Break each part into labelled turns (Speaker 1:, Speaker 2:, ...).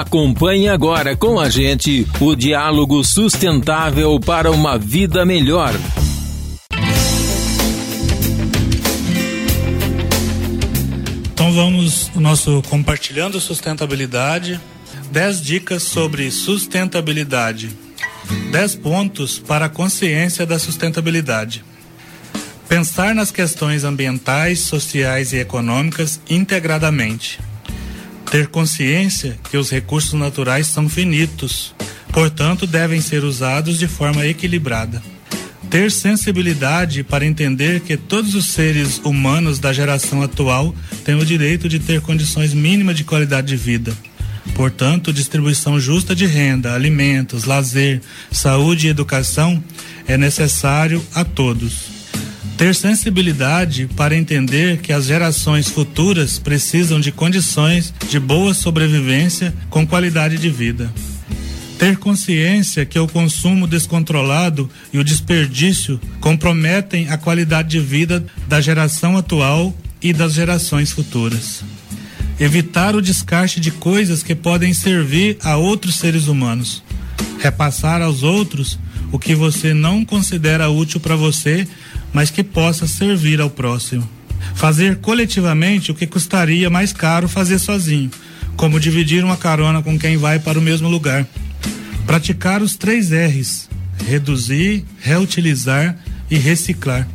Speaker 1: Acompanhe agora com a gente o diálogo sustentável para uma vida melhor.
Speaker 2: Então vamos o nosso compartilhando sustentabilidade, 10 dicas sobre sustentabilidade. 10 pontos para a consciência da sustentabilidade. Pensar nas questões ambientais, sociais e econômicas integradamente. Ter consciência que os recursos naturais são finitos, portanto, devem ser usados de forma equilibrada. Ter sensibilidade para entender que todos os seres humanos da geração atual têm o direito de ter condições mínimas de qualidade de vida Portanto, distribuição justa de renda, alimentos, lazer, saúde e educação é necessário a todos. Ter sensibilidade para entender que as gerações futuras precisam de condições de boa sobrevivência com qualidade de vida. Ter consciência que o consumo descontrolado e o desperdício comprometem a qualidade de vida da geração atual e das gerações futuras evitar o descarte de coisas que podem servir a outros seres humanos, repassar aos outros o que você não considera útil para você, mas que possa servir ao próximo. Fazer coletivamente o que custaria mais caro fazer sozinho, como dividir uma carona com quem vai para o mesmo lugar. Praticar os três R's: reduzir, reutilizar e reciclar.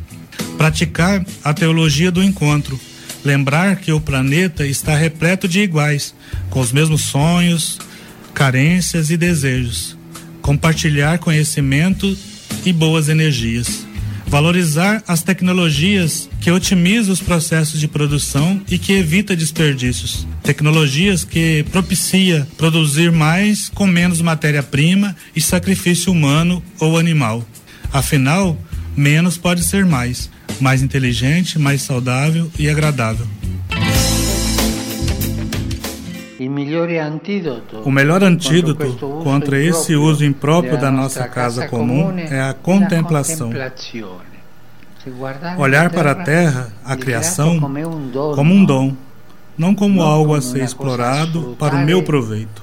Speaker 2: Praticar a teologia do encontro Lembrar que o planeta está repleto de iguais, com os mesmos sonhos, carências e desejos. Compartilhar conhecimento e boas energias. Valorizar as tecnologias que otimizam os processos de produção e que evita desperdícios. Tecnologias que propicia produzir mais com menos matéria-prima e sacrifício humano ou animal. Afinal, menos pode ser mais mais inteligente, mais saudável e agradável. O melhor antídoto contra esse uso impróprio da nossa casa comum é a contemplação. Olhar para a terra, a criação, como um dom, não como algo a ser explorado para o meu proveito.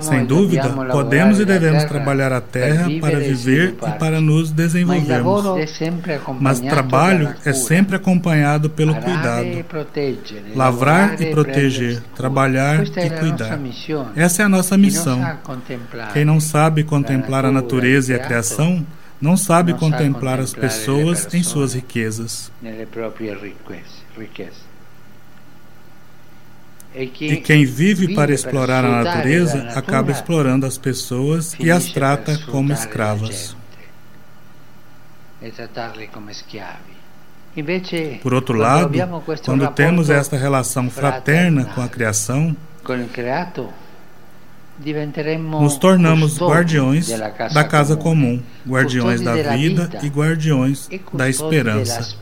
Speaker 2: Sem dúvida, podemos e devemos trabalhar a terra para viver e para nos desenvolvermos. Mas trabalho é sempre acompanhado pelo cuidado. Lavrar e proteger, trabalhar e cuidar. Essa é a nossa missão. Quem não sabe contemplar a natureza e a criação, não sabe contemplar as pessoas em suas riquezas. E quem vive para explorar a natureza acaba explorando as pessoas e as trata como escravas. Por outro lado, quando temos esta relação fraterna com a criação, nos tornamos guardiões da casa comum, guardiões da vida e guardiões da esperança.